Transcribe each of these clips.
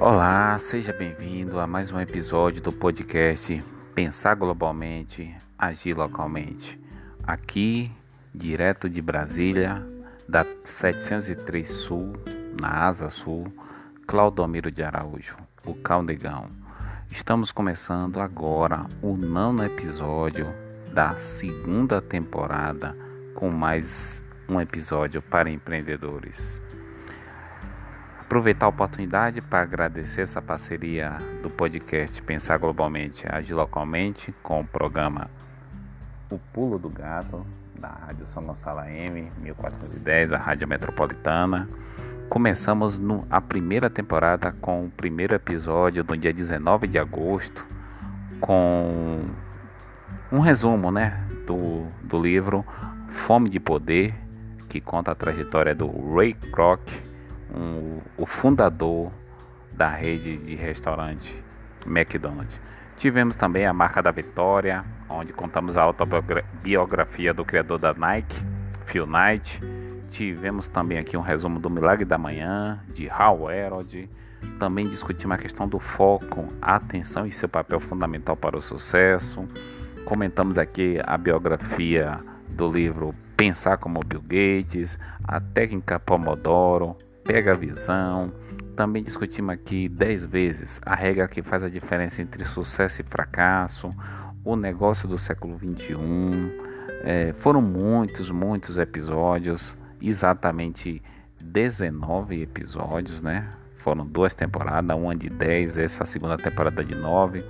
Olá, seja bem-vindo a mais um episódio do podcast Pensar Globalmente, Agir Localmente. Aqui, direto de Brasília, da 703 Sul, na Asa Sul, Claudomiro de Araújo, o Caldegão. Estamos começando agora o nono episódio da segunda temporada com mais um episódio para empreendedores aproveitar a oportunidade para agradecer essa parceria do podcast Pensar Globalmente, Agir Localmente, com o programa O Pulo do Gato, da Rádio São Gonçalo M, 1410, a Rádio Metropolitana. Começamos no, a primeira temporada com o primeiro episódio no dia 19 de agosto, com um resumo né, do, do livro Fome de Poder, que conta a trajetória do Ray Kroc um, o fundador da rede de restaurante McDonald's. Tivemos também a marca da vitória, onde contamos a autobiografia do criador da Nike, Phil Knight. Tivemos também aqui um resumo do Milagre da Manhã, de Hal Herod. Também discutimos a questão do foco, atenção e seu papel fundamental para o sucesso. Comentamos aqui a biografia do livro Pensar como Bill Gates, a técnica Pomodoro, pega a visão. Também discutimos aqui 10 vezes a regra que faz a diferença entre sucesso e fracasso, o negócio do século 21. É, foram muitos, muitos episódios, exatamente 19 episódios, né? Foram duas temporadas, uma de 10, essa segunda temporada de 9.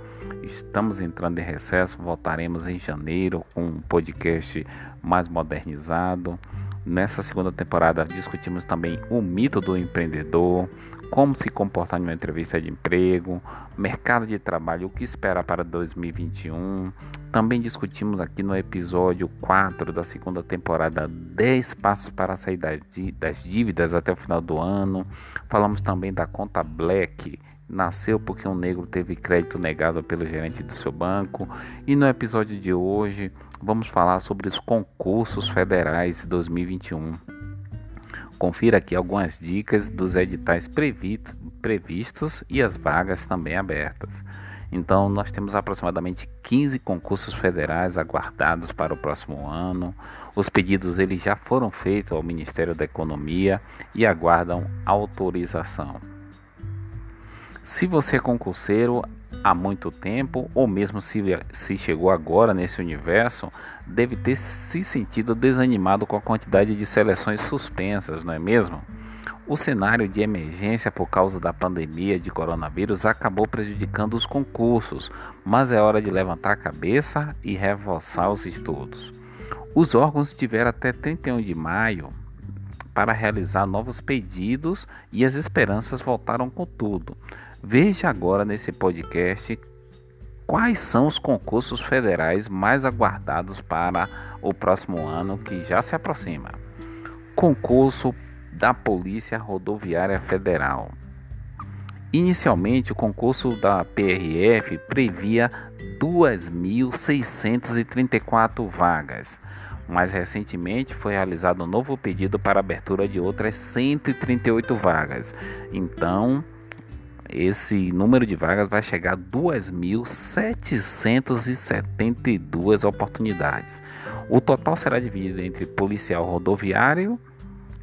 Estamos entrando em recesso, voltaremos em janeiro com um podcast mais modernizado. Nessa segunda temporada discutimos também o mito do empreendedor, como se comportar em uma entrevista de emprego, mercado de trabalho, o que esperar para 2021. Também discutimos aqui no episódio 4 da segunda temporada 10 passos para sair das dívidas até o final do ano. Falamos também da conta Black, nasceu porque um negro teve crédito negado pelo gerente do seu banco. E no episódio de hoje vamos falar sobre os concursos federais 2021. Confira aqui algumas dicas dos editais previstos e as vagas também abertas. Então, nós temos aproximadamente 15 concursos federais aguardados para o próximo ano. Os pedidos eles já foram feitos ao Ministério da Economia e aguardam autorização. Se você é concurseiro há muito tempo, ou mesmo se, se chegou agora nesse universo, deve ter se sentido desanimado com a quantidade de seleções suspensas, não é mesmo? O cenário de emergência por causa da pandemia de coronavírus acabou prejudicando os concursos, mas é hora de levantar a cabeça e reforçar os estudos. Os órgãos tiveram até 31 de maio para realizar novos pedidos e as esperanças voltaram com tudo. Veja agora nesse podcast quais são os concursos federais mais aguardados para o próximo ano que já se aproxima. Concurso da Polícia Rodoviária Federal. Inicialmente, o concurso da PRF previa 2.634 vagas, mas recentemente foi realizado um novo pedido para abertura de outras 138 vagas. Então, esse número de vagas vai chegar a 2.772 oportunidades. O total será dividido entre policial rodoviário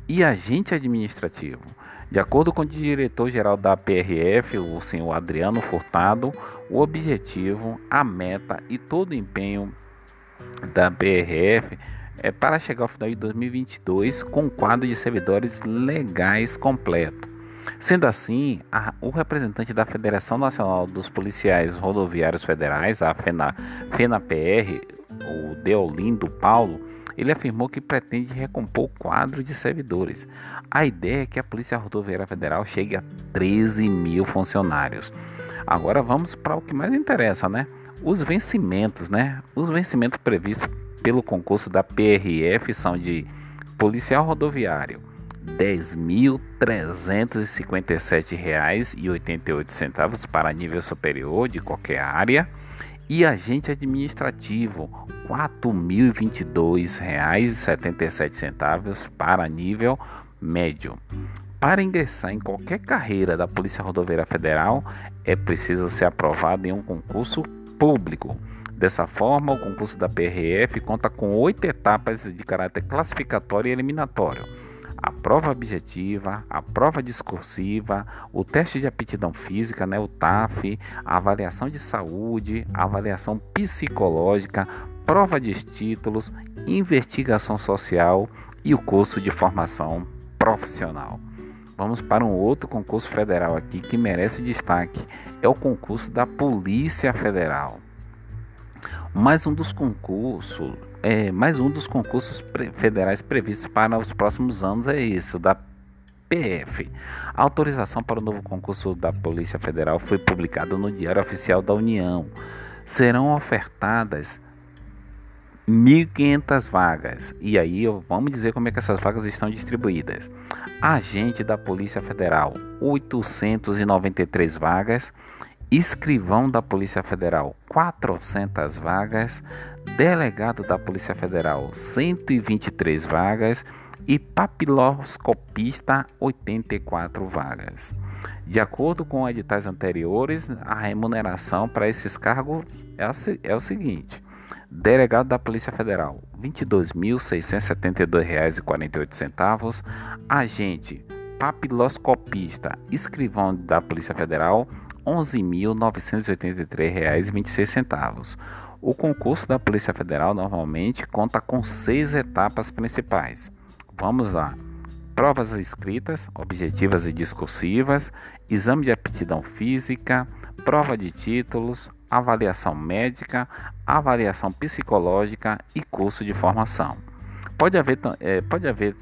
e agente administrativo. De acordo com o diretor-geral da PRF, o senhor Adriano Furtado, o objetivo, a meta e todo o empenho da PRF é para chegar ao final de 2022 com um quadro de servidores legais completo. Sendo assim, a, o representante da Federação Nacional dos Policiais Rodoviários Federais, a FENA, FENAPR, o Deolindo Paulo, ele afirmou que pretende recompor o quadro de servidores. A ideia é que a Polícia Rodoviária Federal chegue a 13 mil funcionários. Agora vamos para o que mais interessa, né? Os vencimentos, né? Os vencimentos previstos pelo concurso da PRF são de policial rodoviário, R$ 10.357,88 para nível superior de qualquer área e agente administrativo R$ 4.022,77 para nível médio. Para ingressar em qualquer carreira da Polícia Rodoviária Federal, é preciso ser aprovado em um concurso público. Dessa forma, o concurso da PRF conta com oito etapas de caráter classificatório e eliminatório a prova objetiva, a prova discursiva, o teste de aptidão física, né, o TAF, a avaliação de saúde, a avaliação psicológica, prova de títulos, investigação social e o curso de formação profissional. Vamos para um outro concurso federal aqui que merece destaque. É o concurso da Polícia Federal. Mais um dos concursos é, mais um dos concursos federais previstos para os próximos anos é isso, da PF. A autorização para o novo concurso da Polícia Federal foi publicada no Diário Oficial da União. Serão ofertadas 1.500 vagas. E aí vamos dizer como é que essas vagas estão distribuídas. Agente da Polícia Federal, 893 vagas. Escrivão da Polícia Federal, 400 vagas delegado da Polícia Federal, 123 vagas e papiloscopista, 84 vagas. De acordo com editais anteriores, a remuneração para esses cargos é, o seguinte: delegado da Polícia Federal, R$ 22.672,48, agente papiloscopista, escrivão da Polícia Federal, R$ 11.983,26. O concurso da Polícia Federal normalmente conta com seis etapas principais. Vamos lá: provas escritas, objetivas e discursivas, exame de aptidão física, prova de títulos, avaliação médica, avaliação psicológica e curso de formação. Pode haver, é, pode haver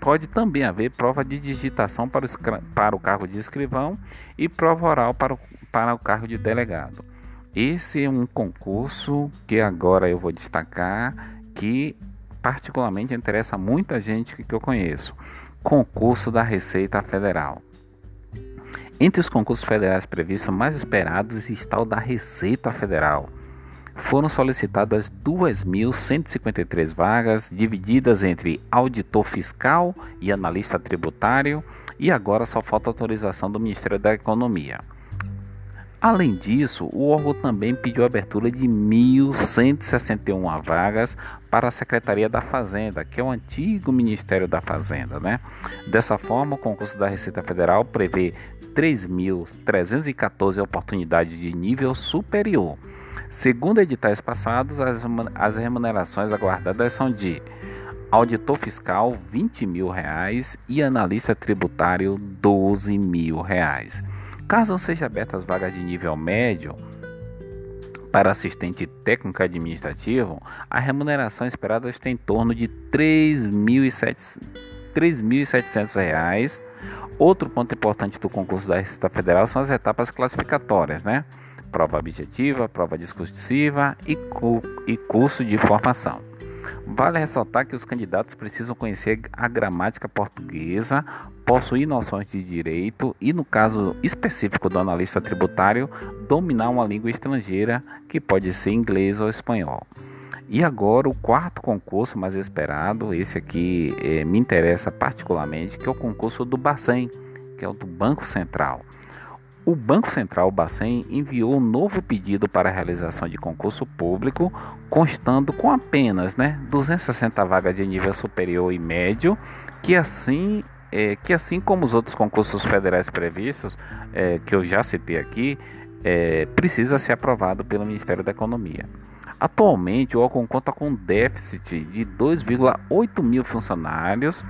pode também haver prova de digitação para o, para o cargo de escrivão e prova oral para o, para o cargo de delegado. Esse é um concurso que agora eu vou destacar que particularmente interessa muita gente que eu conheço. Concurso da Receita Federal. Entre os concursos federais previstos mais esperados está o da Receita Federal. Foram solicitadas 2.153 vagas, divididas entre auditor fiscal e analista tributário, e agora só falta autorização do Ministério da Economia. Além disso, o órgão também pediu a abertura de 1.161 vagas para a Secretaria da Fazenda, que é o antigo Ministério da Fazenda. Né? Dessa forma, o concurso da Receita Federal prevê 3.314 oportunidades de nível superior. Segundo editais passados, as, remunerações aguardadas são de auditor fiscal 20 mil reais, e analista tributário 12 mil reais. Caso seja abertas vagas de nível médio para assistente técnico administrativo, a remuneração esperada está em torno de R$ 3.700. Outro ponto importante do concurso da Receita Federal são as etapas classificatórias, né? Prova objetiva, prova discursiva e, cu e curso de formação. Vale ressaltar que os candidatos precisam conhecer a gramática portuguesa, possuir noções de direito e, no caso específico do analista tributário, dominar uma língua estrangeira, que pode ser inglês ou espanhol. E agora o quarto concurso mais esperado, esse aqui eh, me interessa particularmente, que é o concurso do Bacen, que é o do Banco Central. O Banco Central Bacen enviou um novo pedido para a realização de concurso público, constando com apenas né, 260 vagas de nível superior e médio, que assim, é, que assim como os outros concursos federais previstos, é, que eu já citei aqui, é, precisa ser aprovado pelo Ministério da Economia. Atualmente, o órgão conta com um déficit de 2,8 mil funcionários,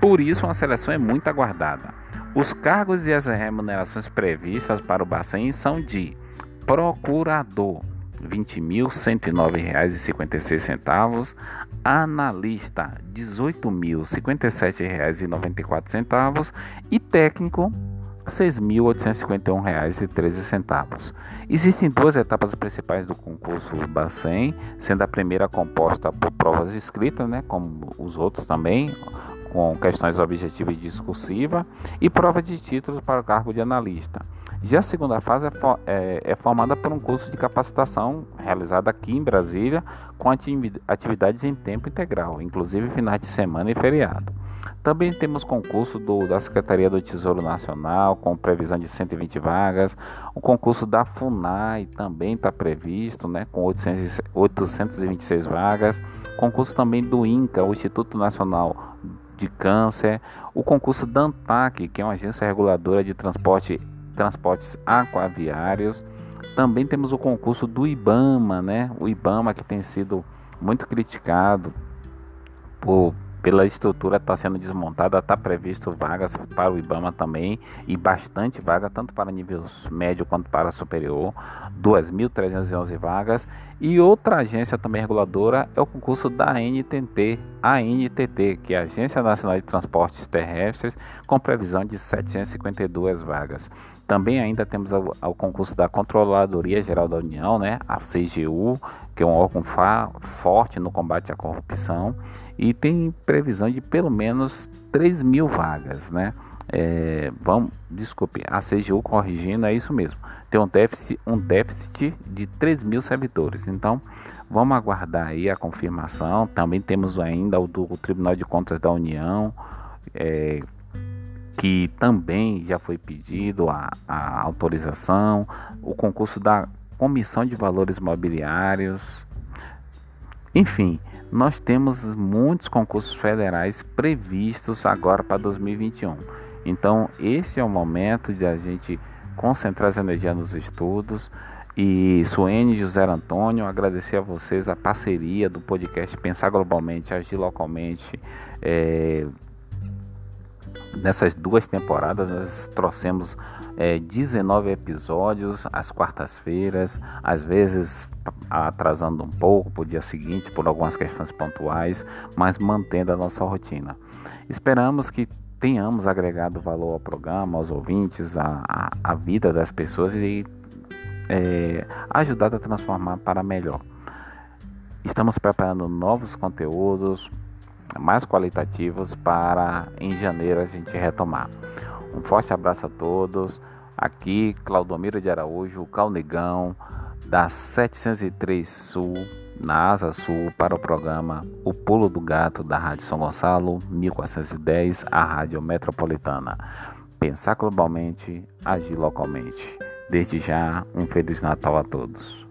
por isso uma seleção é muito aguardada. Os cargos e as remunerações previstas para o Bacen são de procurador R$ 20.109,56, analista R$ 18.057,94 e técnico R$ 6.851,13. Existem duas etapas principais do concurso Bacen, sendo a primeira composta por provas escritas, né, como os outros também, com questões objetivas e discursiva e prova de títulos para o cargo de analista. Já a segunda fase é, é, é formada por um curso de capacitação realizado aqui em Brasília com atividades em tempo integral, inclusive finais de semana e feriado. Também temos concurso do, da Secretaria do Tesouro Nacional, com previsão de 120 vagas. O concurso da FUNAI também está previsto, né, com 800, 826 vagas. Concurso também do INCA, o Instituto Nacional de Câncer. O concurso da ANTAC, que é uma agência reguladora de transporte, transportes aquaviários. Também temos o concurso do IBAMA, né? O IBAMA que tem sido muito criticado por pela estrutura está sendo desmontada, está previsto vagas para o IBAMA também e bastante vaga, tanto para nível médio quanto para superior, 2.311 vagas. E outra agência também reguladora é o concurso da ANTT, a ANTT, que é a Agência Nacional de Transportes Terrestres, com previsão de 752 vagas. Também ainda temos o concurso da Controladoria Geral da União, né, a CGU, que é um órgão forte no combate à corrupção e tem previsão de pelo menos 3 mil vagas, né? É, vamos, desculpe, a CGU corrigindo é isso mesmo. Tem um déficit, um déficit de 3 mil servidores. Então, vamos aguardar aí a confirmação. Também temos ainda o do Tribunal de Contas da União, é, que também já foi pedido a, a autorização. O concurso da Comissão de Valores Mobiliários. Enfim, nós temos muitos concursos federais previstos agora para 2021. Então, esse é o momento de a gente concentrar as energias nos estudos. E Suene José Antônio, agradecer a vocês a parceria do podcast Pensar Globalmente, Agir Localmente. É, nessas duas temporadas nós trouxemos é, 19 episódios às quartas-feiras, às vezes atrasando um pouco para o dia seguinte por algumas questões pontuais, mas mantendo a nossa rotina. Esperamos que tenhamos agregado valor ao programa, aos ouvintes, à, vida das pessoas e é, ajudado a transformar para melhor. Estamos preparando novos conteúdos mais qualitativos para em janeiro a gente retomar. Um forte abraço a todos. Aqui, Claudomiro de Araújo, Calnegão, da 703 Sul, na Asa Sul, para o programa O Pulo do Gato da Rádio São Gonçalo, 1410, a Rádio Metropolitana. Pensar globalmente, agir localmente. Desde já, um Feliz Natal a todos.